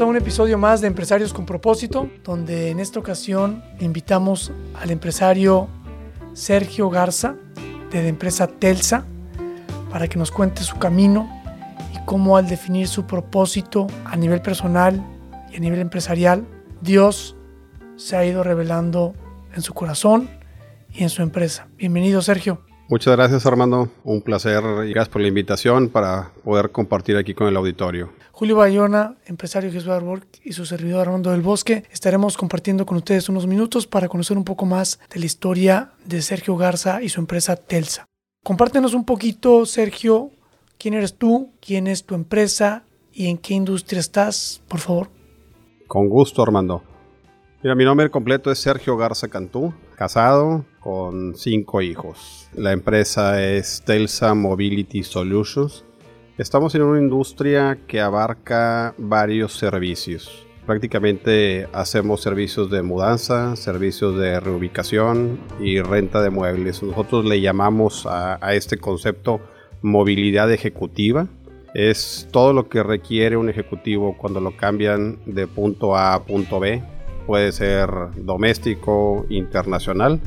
A un episodio más de Empresarios con propósito, donde en esta ocasión invitamos al empresario Sergio Garza de la empresa Telsa para que nos cuente su camino y cómo al definir su propósito a nivel personal y a nivel empresarial, Dios se ha ido revelando en su corazón y en su empresa. Bienvenido Sergio. Muchas gracias Armando, un placer y gracias por la invitación para poder compartir aquí con el auditorio. Julio Bayona, empresario de Jesús y su servidor Armando del Bosque, estaremos compartiendo con ustedes unos minutos para conocer un poco más de la historia de Sergio Garza y su empresa Telsa. Compártenos un poquito, Sergio, quién eres tú, quién es tu empresa y en qué industria estás, por favor. Con gusto, Armando. Mira, mi nombre completo es Sergio Garza Cantú, casado con cinco hijos. La empresa es Telsa Mobility Solutions. Estamos en una industria que abarca varios servicios. Prácticamente hacemos servicios de mudanza, servicios de reubicación y renta de muebles. Nosotros le llamamos a, este concepto movilidad ejecutiva. Es todo lo que requiere un ejecutivo cuando lo cambian de punto A a punto B puede ser doméstico, internacional.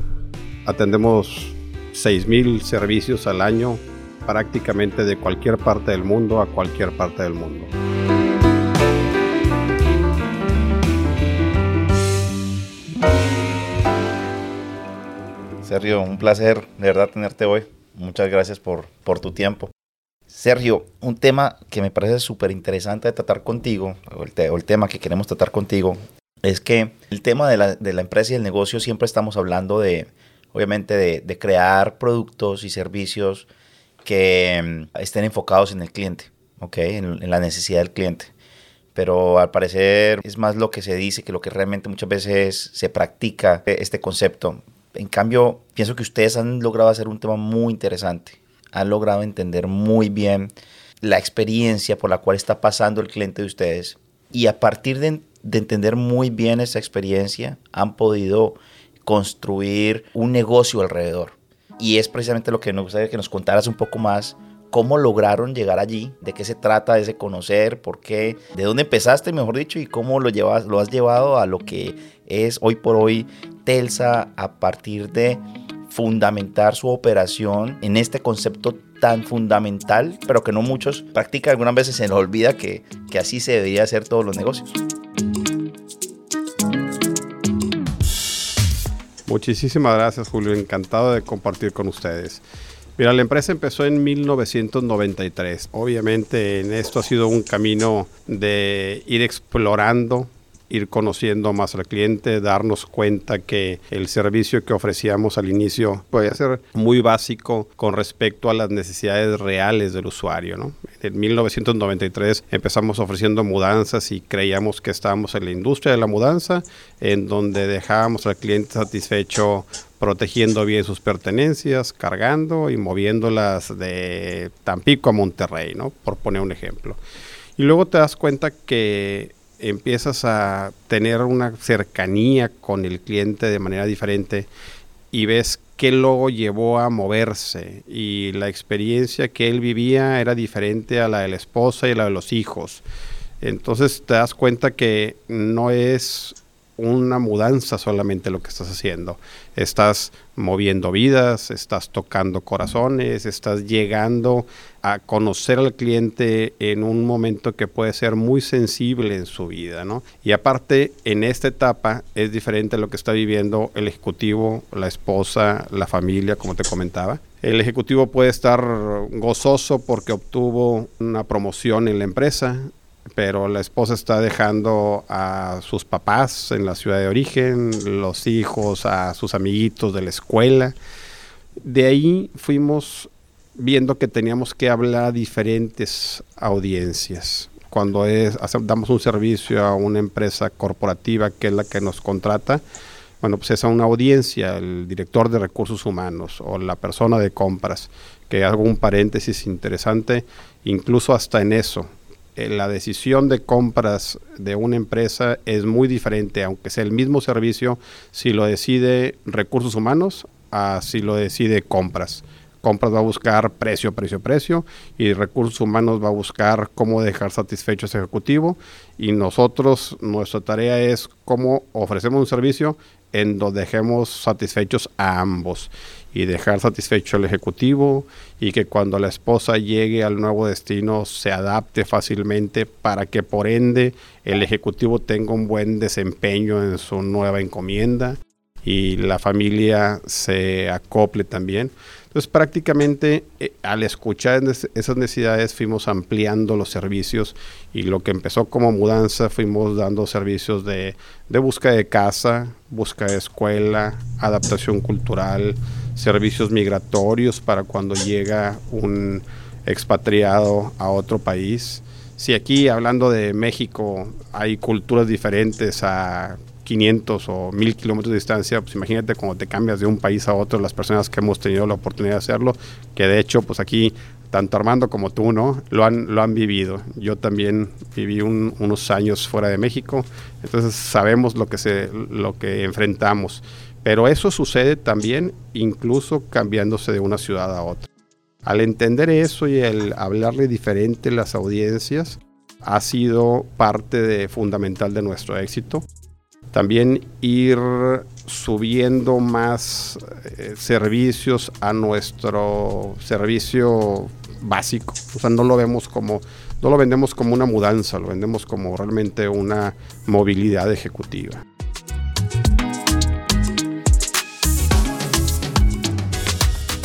Atendemos 6.000 servicios al año prácticamente de cualquier parte del mundo a cualquier parte del mundo. Sergio, un placer de verdad tenerte hoy. Muchas gracias por, por tu tiempo. Sergio, un tema que me parece súper interesante de tratar contigo, o el, o el, tema que queremos tratar contigo, es que el tema de la, empresa y el negocio siempre estamos hablando de, obviamente, de, crear productos y servicios que um, estén enfocados en el cliente, ¿ok? En, en, la necesidad del cliente. Pero al parecer es más lo que se dice que lo que realmente muchas veces se practica este concepto. En cambio, pienso que ustedes han logrado hacer un tema muy interesante. Han logrado entender muy bien la experiencia por la cual está pasando el cliente de ustedes. Y a partir de de entender muy bien esa experiencia, han podido construir un negocio alrededor. Y es precisamente lo que nos gustaría que nos contaras un poco más cómo lograron llegar allí, de qué se trata ese conocer, por qué, de dónde empezaste, mejor dicho, y cómo lo, llevas, lo has llevado a lo que es hoy por hoy Telsa a partir de fundamentar su operación en este concepto tan fundamental, pero que no muchos practican. Algunas veces se nos olvida que, que así se debería hacer todos los negocios. Muchísimas gracias, Julio. Encantado de compartir con ustedes. Mira, la empresa empezó en 1993. Obviamente en esto ha sido un camino de ir explorando ir conociendo más al cliente, darnos cuenta que el servicio que ofrecíamos al inicio podía ser muy básico con respecto a las necesidades reales del usuario. ¿no? En 1993 empezamos ofreciendo mudanzas y creíamos que estábamos en la industria de la mudanza, en donde dejábamos al cliente satisfecho protegiendo bien sus pertenencias, cargando y moviéndolas de Tampico a Monterrey, ¿no? por poner un ejemplo. Y luego te das cuenta que empiezas a tener una cercanía con el cliente de manera diferente y ves qué lo llevó a moverse y la experiencia que él vivía era diferente a la de la esposa y la de los hijos. Entonces te das cuenta que no es una mudanza solamente lo que estás haciendo. Estás moviendo vidas, estás tocando corazones, estás llegando a conocer al cliente en un momento que puede ser muy sensible en su vida, ¿no? Y aparte, en esta etapa es diferente a lo que está viviendo el ejecutivo, la esposa, la familia, como te comentaba. El ejecutivo puede estar gozoso porque obtuvo una promoción en la empresa, pero la esposa está dejando a sus papás en la ciudad de origen, los hijos a sus amiguitos de la escuela. De ahí fuimos viendo que teníamos que hablar a diferentes audiencias. Cuando es, damos un servicio a una empresa corporativa que es la que nos contrata, bueno, pues es a una audiencia, el director de recursos humanos o la persona de compras, que hago un paréntesis interesante, incluso hasta en eso. Eh, la decisión de compras de una empresa es muy diferente, aunque sea el mismo servicio, si lo decide recursos humanos a si lo decide compras. Compras va a buscar precio, precio, precio y recursos humanos va a buscar cómo dejar satisfecho ese ejecutivo. Y nosotros, nuestra tarea es cómo ofrecemos un servicio en donde dejemos satisfechos a ambos y dejar satisfecho al ejecutivo y que cuando la esposa llegue al nuevo destino se adapte fácilmente para que por ende el ejecutivo tenga un buen desempeño en su nueva encomienda y la familia se acople también. Entonces prácticamente eh, al escuchar esas necesidades fuimos ampliando los servicios y lo que empezó como mudanza fuimos dando servicios de, de búsqueda de casa, búsqueda de escuela, adaptación cultural, servicios migratorios para cuando llega un expatriado a otro país. Si aquí hablando de México hay culturas diferentes a 500 o 1000 kilómetros de distancia, pues imagínate cuando te cambias de un país a otro, las personas que hemos tenido la oportunidad de hacerlo, que de hecho, pues aquí, tanto Armando como tú, ¿no? Lo han, lo han vivido. Yo también viví unos años fuera de México, entonces sabemos lo que, se, lo que enfrentamos. Pero eso sucede también incluso cambiándose de una ciudad a otra. Al entender eso y el hablarle diferente las audiencias, ha sido parte fundamental de nuestro éxito. También ir subiendo más eh, servicios a nuestro servicio básico. O sea, no lo vemos como, no lo vendemos como una mudanza, lo vendemos como realmente una movilidad ejecutiva.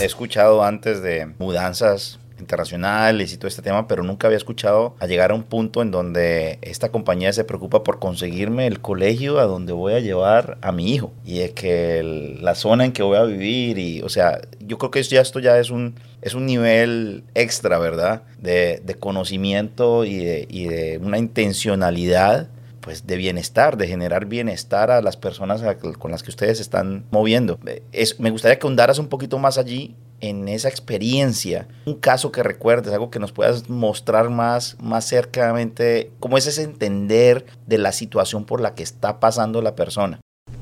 He escuchado antes de mudanzas internacionales y todo este tema, pero nunca había escuchado a llegar a un punto en donde esta compañía se preocupa por conseguirme el colegio a donde voy a llevar a mi hijo y de que la zona en que voy a vivir y, o sea, yo creo que ya esto ya es un, es un nivel extra, ¿verdad? De, de conocimiento y de, y de una intencionalidad pues de bienestar, de generar bienestar a las personas con las que ustedes están moviendo. Es, me gustaría que hundaras un poquito más allí en esa experiencia, un caso que recuerdes, algo que nos puedas mostrar más, más cercamente, cómo es ese entender de la situación por la que está pasando la persona.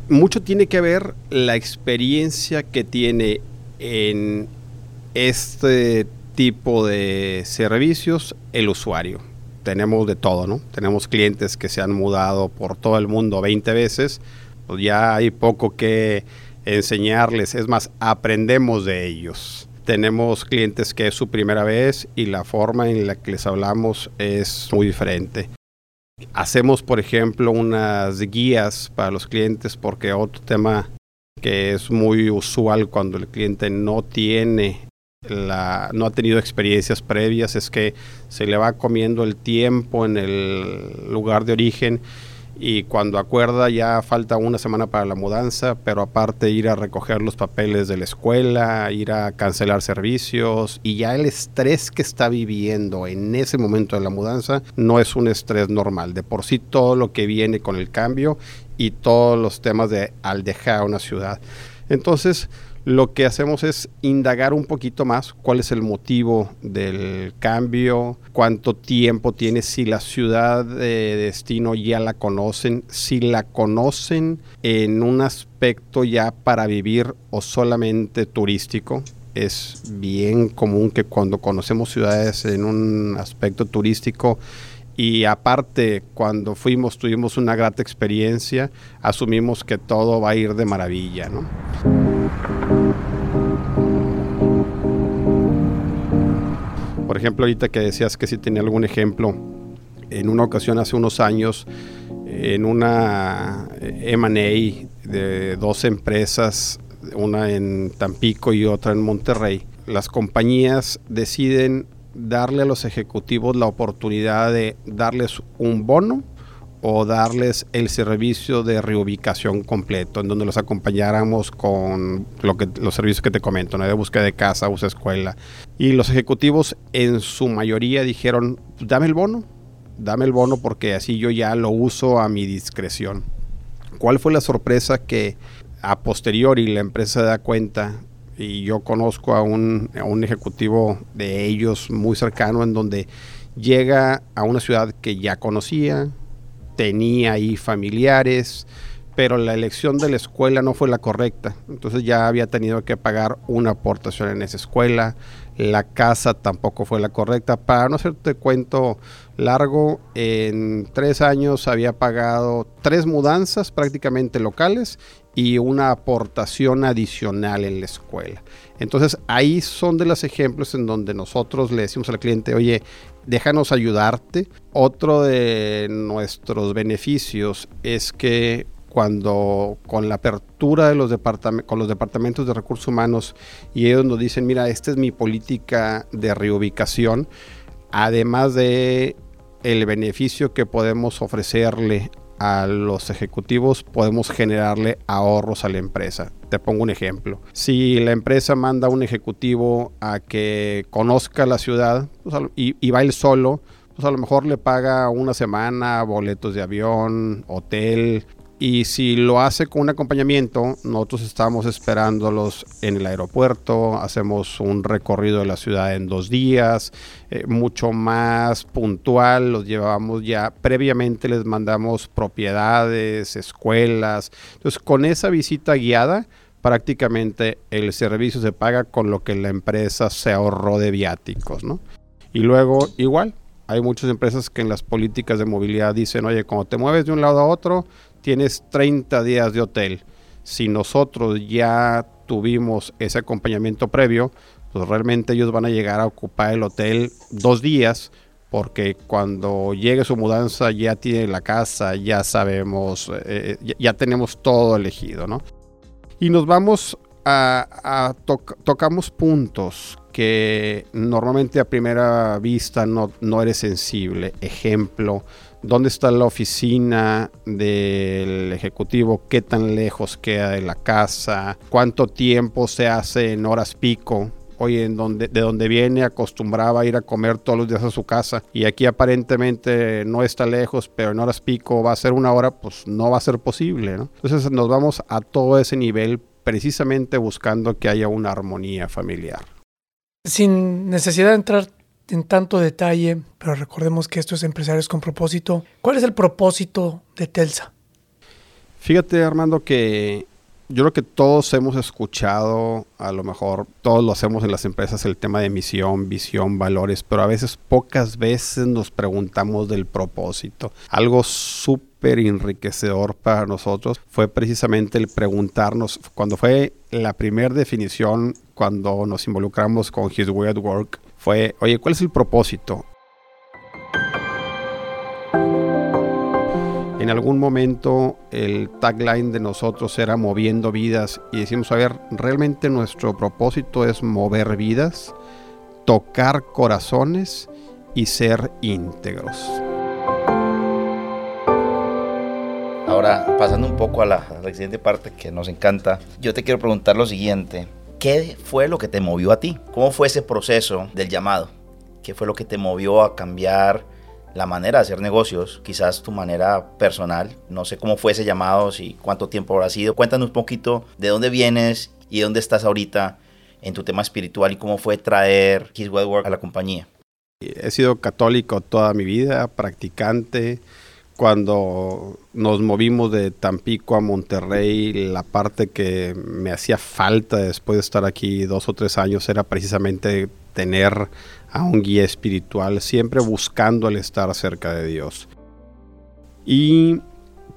Mucho tiene que ver la experiencia que tiene en este tipo de servicios el usuario. Tenemos de todo, ¿no? Tenemos clientes que se han mudado por todo el mundo 20 veces, pues ya hay poco que enseñarles, es más, aprendemos de ellos. Tenemos clientes que es su primera vez y la forma en la que les hablamos es muy diferente. Hacemos, por ejemplo, unas guías para los clientes porque otro tema que es muy usual cuando el cliente no tiene la, no ha tenido experiencias previas es que se le va comiendo el tiempo en el lugar de origen y cuando acuerda ya falta una semana para la mudanza, pero aparte ir a recoger los papeles de la escuela, ir a cancelar servicios y ya el estrés que está viviendo en ese momento de la mudanza no es un estrés normal. De por sí todo lo que viene con el cambio y todos los temas de al dejar una ciudad. Entonces, lo que hacemos es indagar un poquito más cuál es el motivo del cambio, cuánto tiempo tiene, si la ciudad de destino ya la conocen, si la conocen en un aspecto ya para vivir o solamente turístico. Es bien común que cuando conocemos ciudades en un aspecto turístico y aparte cuando fuimos tuvimos una grata experiencia, asumimos que todo va a ir de maravilla, ¿no? Por ejemplo, ahorita que decías que si tenía algún ejemplo, en una ocasión hace unos años, en una M&A de dos empresas, una en Tampico y otra en Monterrey, las compañías deciden darle a los ejecutivos la oportunidad de darles un bono o darles el servicio de reubicación completo, en donde los acompañáramos con lo que, los servicios que te comento, ¿no? de búsqueda de casa, uso escuela. Y los ejecutivos en su mayoría dijeron, dame el bono, dame el bono porque así yo ya lo uso a mi discreción. ¿Cuál fue la sorpresa que a posteriori la empresa da cuenta? Y yo conozco a un, a un ejecutivo de ellos muy cercano en donde llega a una ciudad que ya conocía, tenía ahí familiares, pero la elección de la escuela no fue la correcta. Entonces ya había tenido que pagar una aportación en esa escuela. La casa tampoco fue la correcta. Para no hacerte cuento largo, en tres años había pagado tres mudanzas prácticamente locales y una aportación adicional en la escuela. Entonces ahí son de los ejemplos en donde nosotros le decimos al cliente, oye, déjanos ayudarte. Otro de nuestros beneficios es que cuando con la apertura de los con los departamentos de recursos humanos y ellos nos dicen, mira, esta es mi política de reubicación, además de el beneficio que podemos ofrecerle a los ejecutivos podemos generarle ahorros a la empresa. Te pongo un ejemplo. Si la empresa manda a un ejecutivo a que conozca la ciudad pues, y, y va él solo, pues a lo mejor le paga una semana, boletos de avión, hotel, y si lo hace con un acompañamiento, nosotros estamos esperándolos en el aeropuerto, hacemos un recorrido de la ciudad en dos días, eh, mucho más puntual, los llevamos ya, previamente les mandamos propiedades, escuelas. Entonces, con esa visita guiada, prácticamente el servicio se paga con lo que la empresa se ahorró de viáticos, ¿no? Y luego, igual, hay muchas empresas que en las políticas de movilidad dicen, oye, cuando te mueves de un lado a otro, tienes 30 días de hotel. Si nosotros ya tuvimos ese acompañamiento previo, pues realmente ellos van a llegar a ocupar el hotel dos días porque cuando llegue su mudanza ya tiene la casa, ya sabemos, eh, ya, tenemos todo elegido, ¿no? Y nos vamos a, tocamos puntos que normalmente a primera vista no, no eres sensible. Ejemplo, dónde está la oficina del ejecutivo, qué tan lejos queda de la casa, cuánto tiempo se hace en horas pico. Oye, en donde, de donde viene acostumbraba ir a comer todos los días a su casa y aquí aparentemente no está lejos, pero en horas pico va a ser una hora, pues no va a ser posible. Entonces nos vamos a todo ese nivel precisamente buscando que haya una armonía familiar. Sin necesidad de entrar en tanto detalle, pero recordemos que esto es Empresarios con Propósito. ¿Cuál es el propósito de Telsa? Fíjate, Armando, que yo creo que todos hemos escuchado, a lo mejor todos lo hacemos en las empresas, el tema de misión, visión, valores, pero a veces pocas veces nos preguntamos del propósito. Algo súper enriquecedor para nosotros fue precisamente el preguntarnos, cuando fue la primera definición, cuando nos involucramos con His Way at Work, fue, oye, ¿cuál es el propósito? En algún momento el tagline de nosotros era moviendo vidas y decimos, a ver, realmente nuestro propósito es mover vidas, tocar corazones y ser íntegros. Ahora, pasando un poco a la, a la siguiente parte que nos encanta, yo te quiero preguntar lo siguiente. ¿Qué fue lo que te movió a ti? ¿Cómo fue ese proceso del llamado? ¿Qué fue lo que te movió a cambiar la manera de hacer negocios? Quizás tu manera personal. No sé cómo fue ese llamado, si cuánto tiempo habrá sido. Cuéntanos un poquito de dónde vienes y dónde estás ahorita en tu tema espiritual y cómo fue traer His Well Work a la compañía. He sido católico toda mi vida, practicante cuando nos movimos de Tampico a Monterrey, la parte que me hacía falta después de estar aquí dos o tres años era precisamente tener a un guía espiritual, siempre buscando el estar cerca de Dios. Y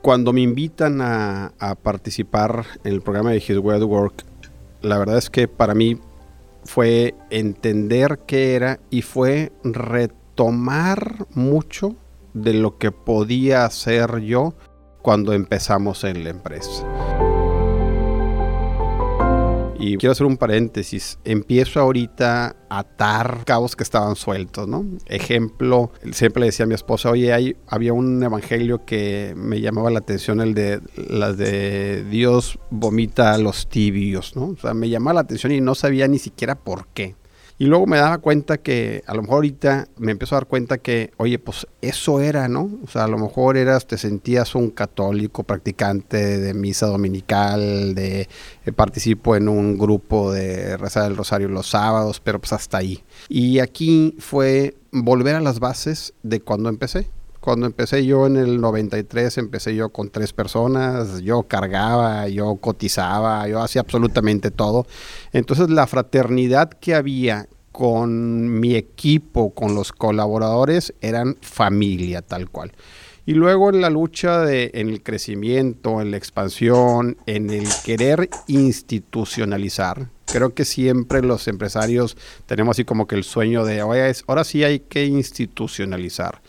cuando me invitan a, participar en el programa de His Way Work, la verdad es que para mí fue entender qué era y fue retomar mucho de lo que podía hacer yo cuando empezamos en la empresa. Y quiero hacer un paréntesis. Empiezo ahorita a atar cabos que estaban sueltos, ¿no? Ejemplo, siempre le decía a mi esposa, oye, hay, había un evangelio que me llamaba la atención, el de las de Dios vomita a los tibios, ¿no? O sea, me llamaba la atención y no sabía ni siquiera por qué. Y luego me daba cuenta que, a lo mejor ahorita me empiezo a dar cuenta que, oye, pues eso era, ¿no? O sea, a lo mejor eras, te sentías un católico practicante de misa dominical, de eh, participo en un grupo de rezar el rosario los sábados, pero pues hasta ahí. Y aquí fue volver a las bases de cuando empecé. Cuando empecé yo en el 93, empecé yo con tres personas, yo cargaba, yo cotizaba, yo hacía absolutamente todo. Entonces la fraternidad que había con mi equipo, con los colaboradores, eran familia tal cual. Y luego en la lucha de, en el crecimiento, en la expansión, en el querer institucionalizar, creo que siempre los empresarios tenemos así como que el sueño de, ahora sí hay que institucionalizar.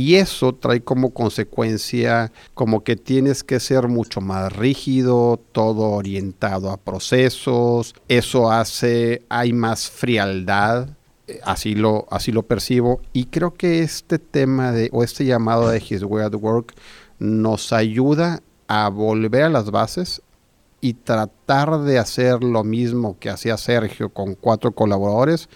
Y eso trae como consecuencia como que tienes que ser mucho más rígido, todo orientado a procesos, eso hace, hay más frialdad, eh, así lo, así lo percibo. Y creo que este tema de, o este llamado de His Way at Work nos ayuda a volver a las bases y tratar de hacer lo mismo que hacía Sergio con cuatro colaboradores,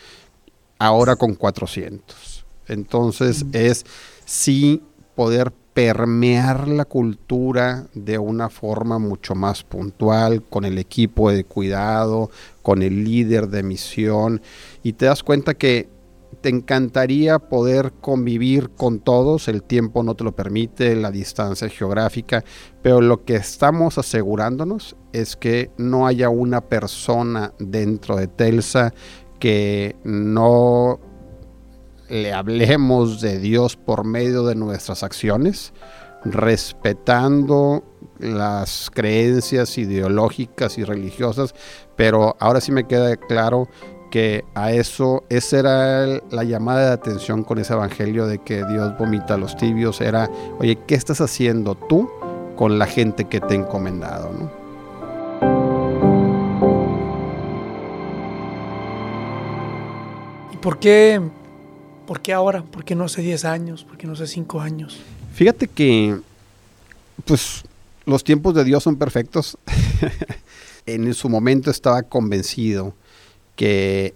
ahora con 400. Entonces es sí poder permear la cultura de una forma mucho más puntual, con el equipo de cuidado, con el líder de misión, y te das cuenta que te encantaría poder convivir con todos, el tiempo no te lo permite, la distancia geográfica, pero lo que estamos asegurándonos es que no haya una persona dentro de Telsa que no le hablemos de Dios por medio de nuestras acciones, respetando las creencias ideológicas y religiosas, pero ahora sí me queda claro que a eso, esa era la llamada de atención con ese evangelio de que Dios vomita a los tibios, era, oye, ¿qué estás haciendo tú con la gente que te he encomendado? ¿Y por qué ¿Por qué ahora? ¿Por qué no hace 10 años? ¿Por qué no hace 5 años? Fíjate que, pues, los tiempos de Dios son perfectos. en su momento estaba convencido que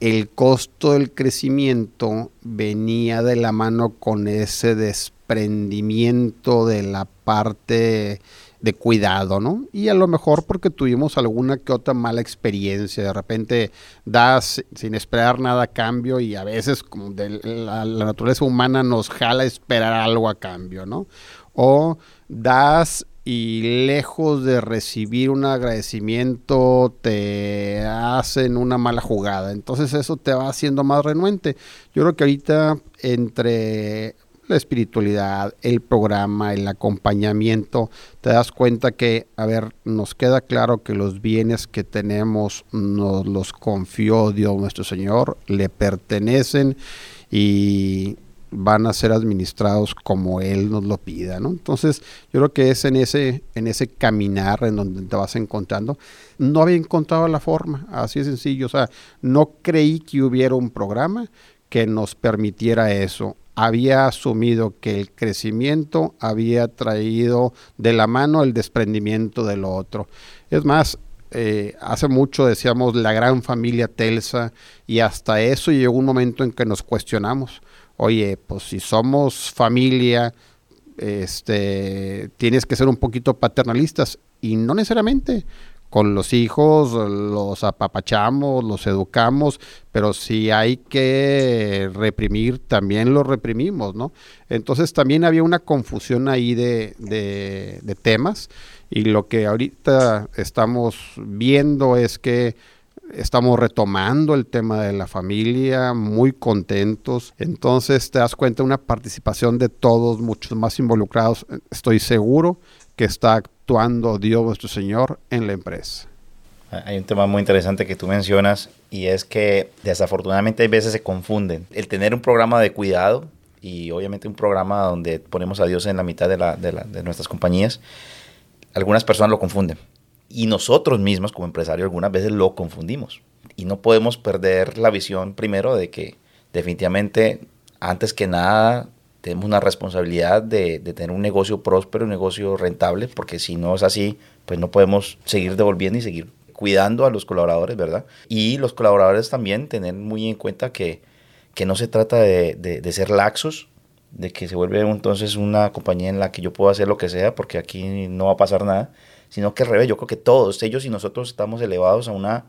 el costo del crecimiento venía de la mano con ese desprendimiento de la parte de cuidado, ¿no? Y a lo mejor porque tuvimos alguna que otra mala experiencia, de repente das sin esperar nada a cambio y a veces como de la, naturaleza humana nos jala esperar algo a cambio, ¿no? O das y lejos de recibir un agradecimiento te hacen una mala jugada. Entonces eso te va haciendo más renuente. Yo creo que ahorita entre la espiritualidad, el programa, el acompañamiento, te das cuenta que, a ver, nos queda claro que los bienes que tenemos nos los confió Dios nuestro Señor, le pertenecen y van a ser administrados como Él nos lo pida, ¿no? Entonces, yo creo que es en ese, en ese caminar en donde te vas encontrando. No había encontrado la forma, así de sencillo. O sea, no creí que hubiera un programa que nos permitiera eso había asumido que el crecimiento había traído de la mano el desprendimiento de lo otro. Es más, eh, hace mucho decíamos la gran familia Telsa y hasta eso llegó un momento en que nos cuestionamos. Oye, pues si somos familia, este, tienes que ser un poquito paternalistas y no necesariamente con los hijos los apapachamos, los educamos, pero si hay que reprimir, también los reprimimos, ¿no? Entonces también había una confusión ahí de, de, temas y lo que ahorita estamos viendo es que estamos retomando el tema de la familia, muy contentos. Entonces te das cuenta de una participación de todos, muchos más involucrados. Estoy seguro que está actuando Dios vuestro Señor en la empresa. Hay un tema muy interesante que tú mencionas y es que desafortunadamente hay veces se confunden. El tener un programa de cuidado y obviamente un programa donde ponemos a Dios en la mitad de, de, nuestras compañías, algunas personas lo confunden. Y nosotros mismos como empresarios algunas veces lo confundimos. Y no podemos perder la visión primero de que definitivamente, antes que nada, tenemos una responsabilidad de, de, tener un negocio próspero, un negocio rentable, porque si no es así, pues no podemos seguir devolviendo y seguir cuidando a los colaboradores, ¿verdad? Y los colaboradores también tener muy en cuenta que, que no se trata de, de, de ser laxos, de que se vuelve entonces una compañía en la que yo puedo hacer lo que sea, porque aquí no va a pasar nada, sino que al revés, yo creo que todos ellos y nosotros estamos elevados a, una,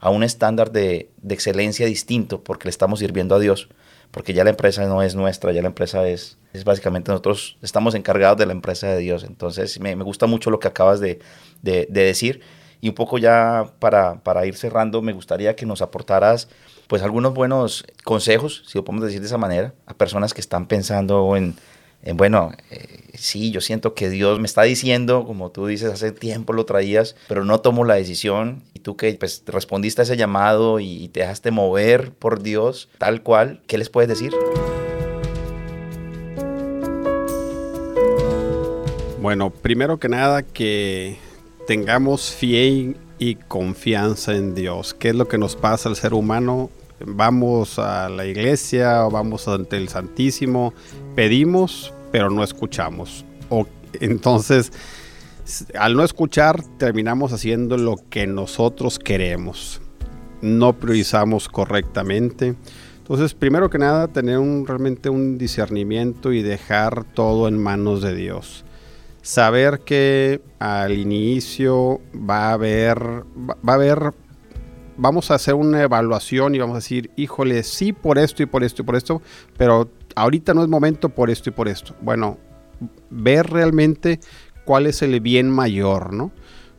a un estándar de, de excelencia distinto, porque le estamos sirviendo a Dios porque ya la empresa no es nuestra, ya la empresa es, es básicamente nosotros estamos encargados de la empresa de Dios. Entonces me, me gusta mucho lo que acabas de, de, de, decir y un poco ya para, para ir cerrando me gustaría que nos aportaras pues algunos buenos consejos, si lo podemos decir de esa manera, a personas que están pensando en, en bueno, eh, sí, yo siento que Dios me está diciendo, como tú dices, hace tiempo lo traías, pero no tomo la decisión. Y tú que pues, respondiste a ese llamado y, y te dejaste mover por Dios, tal cual, ¿qué les puedes decir? Bueno, primero que nada que tengamos fe y confianza en Dios. ¿Qué es lo que nos pasa al ser humano? Vamos a la iglesia o vamos ante el Santísimo, pedimos, pero no escuchamos. O, entonces, al no escuchar, terminamos haciendo lo que nosotros queremos. No priorizamos correctamente. Entonces, primero que nada, tener un, realmente un discernimiento y dejar todo en manos de Dios saber que al inicio va a haber, va a haber, vamos a hacer una evaluación y vamos a decir, híjole, sí por esto y por esto y por esto, pero ahorita no es momento por esto y por esto. Bueno, ver realmente cuál es el bien mayor, ¿no?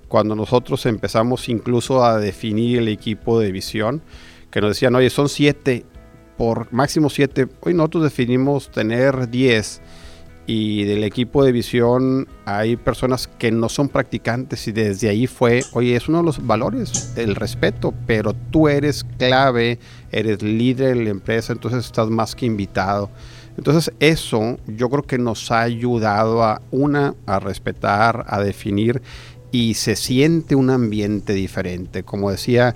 Cuando nosotros empezamos incluso a definir el equipo de visión, que nos decían, oye, son siete, por máximo siete, hoy nosotros definimos tener diez y del equipo de visión hay personas que no son practicantes y desde ahí fue, oye, es uno de los valores, el respeto, pero tú eres clave, eres líder de la empresa, entonces estás más que invitado. Entonces eso yo creo que nos ha ayudado a una, a respetar, a definir y se siente un ambiente diferente. Como decía,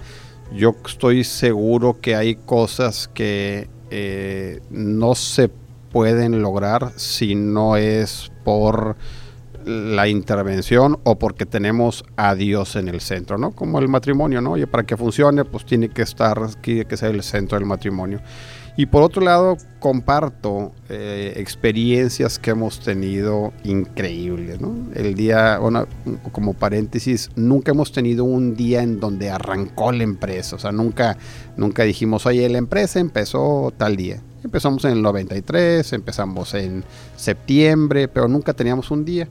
yo estoy seguro que hay cosas que eh, no se pueden lograr si no es por la intervención o porque tenemos a Dios en el centro, ¿no? Como el matrimonio, ¿no? Y para que funcione, pues tiene que estar, tiene que ser el centro del matrimonio. Y por otro lado, comparto eh, experiencias que hemos tenido increíbles, ¿no? El día, bueno, como paréntesis, nunca hemos tenido un día en donde arrancó la empresa, o sea, nunca, nunca dijimos, oye, la empresa empezó tal día. Empezamos en el 93, empezamos en septiembre, pero nunca teníamos un día.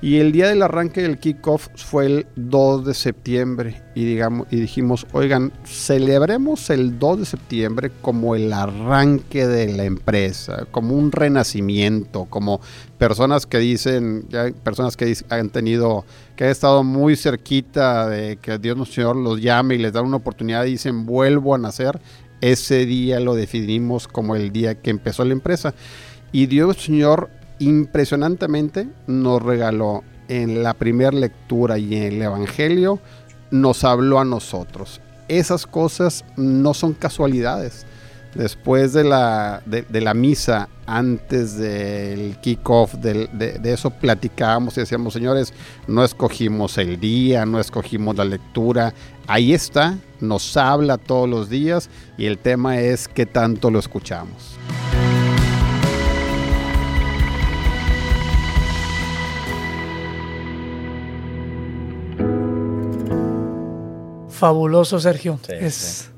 Y el día del arranque del kickoff fue el 2 de septiembre y, digamos, y dijimos, oigan, celebremos el 2 de septiembre como el arranque de la empresa, como un renacimiento, como personas que dicen, ya personas que han tenido, que han estado muy cerquita de que Dios nuestro Señor los llame y les da una oportunidad y dicen, vuelvo a nacer ese día lo definimos como el día que empezó la empresa. Y Dios Señor impresionantemente nos regaló en la primera lectura y en el Evangelio, nos habló a nosotros. Esas cosas no son casualidades. Después de la, de, de la misa, antes del kickoff, de, de, eso platicábamos y decíamos, señores, no escogimos el día, no escogimos la lectura. Ahí está, nos habla todos los días y el tema es qué tanto lo escuchamos. Fabuloso, Sergio. Sí, es, sí.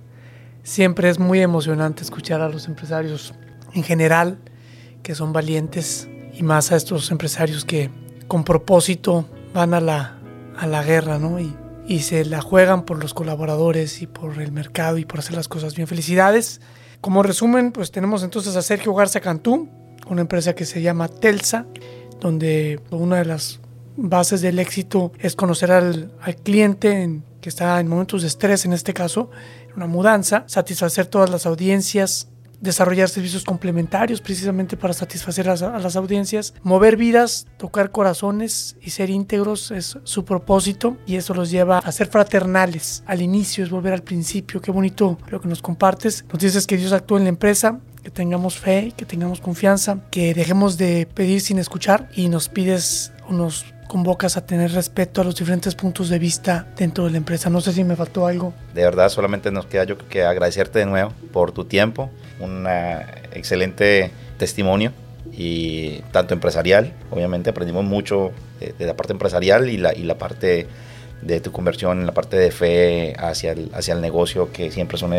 Siempre es muy emocionante escuchar a los empresarios en general que son valientes y más a estos empresarios que con propósito van a la, a la guerra, ¿no? Y, y se la juegan por los colaboradores y por el mercado y por hacer las cosas bien. Felicidades. Como resumen, pues tenemos entonces a Sergio Garza Cantú, una empresa que se llama Telsa, donde una de las bases del éxito es conocer al, al cliente en, que está en momentos de estrés, en este caso, una mudanza, satisfacer todas las audiencias desarrollar servicios complementarios precisamente para satisfacer a, las audiencias, mover vidas, tocar corazones y ser íntegros es su propósito y eso los lleva a ser fraternales. Al inicio es volver al principio, qué bonito lo que nos compartes. Nos dices que Dios actúa en la empresa, que tengamos fe, que tengamos confianza, que dejemos de pedir sin escuchar y nos pides o nos convocas a tener respeto a los diferentes puntos de vista dentro de la empresa. No sé si me faltó algo. De verdad, solamente nos queda yo que agradecerte de nuevo por tu tiempo, un excelente testimonio y tanto empresarial, obviamente aprendimos mucho de, de, la parte empresarial y la, y la parte de tu conversión, la parte de fe hacia el, hacia el negocio, que siempre son,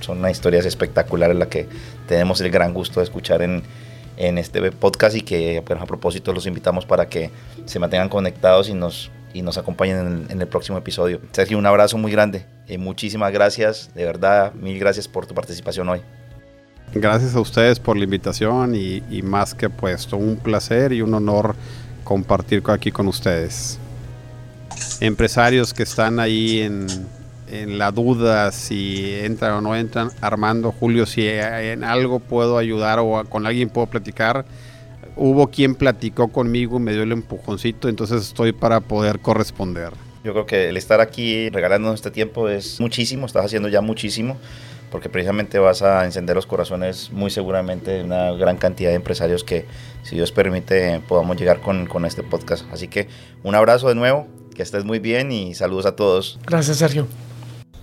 son unas historias espectaculares, la que tenemos el gran gusto de escuchar en, en este podcast y que pues, a propósito los invitamos para que se mantengan conectados y nos, y nos acompañen en, el próximo episodio. Sergio, un abrazo muy grande y muchísimas gracias, de verdad, mil gracias por tu participación hoy. Gracias a ustedes por la invitación y, y más que puesto, un placer y un honor compartir aquí con ustedes. Empresarios que están ahí en, en la duda si entran o no entran. Armando, Julio, si en algo puedo ayudar o con alguien puedo platicar. Hubo quien platicó conmigo, me dio el empujoncito, entonces estoy para poder corresponder. Yo creo que el estar aquí regalándonos este tiempo es muchísimo, estás haciendo ya muchísimo, porque precisamente vas a encender los corazones muy seguramente de una gran cantidad de empresarios que, si Dios permite, podamos llegar con, con este podcast. Así que un abrazo de nuevo, que estés muy bien y saludos a todos. Gracias, Sergio.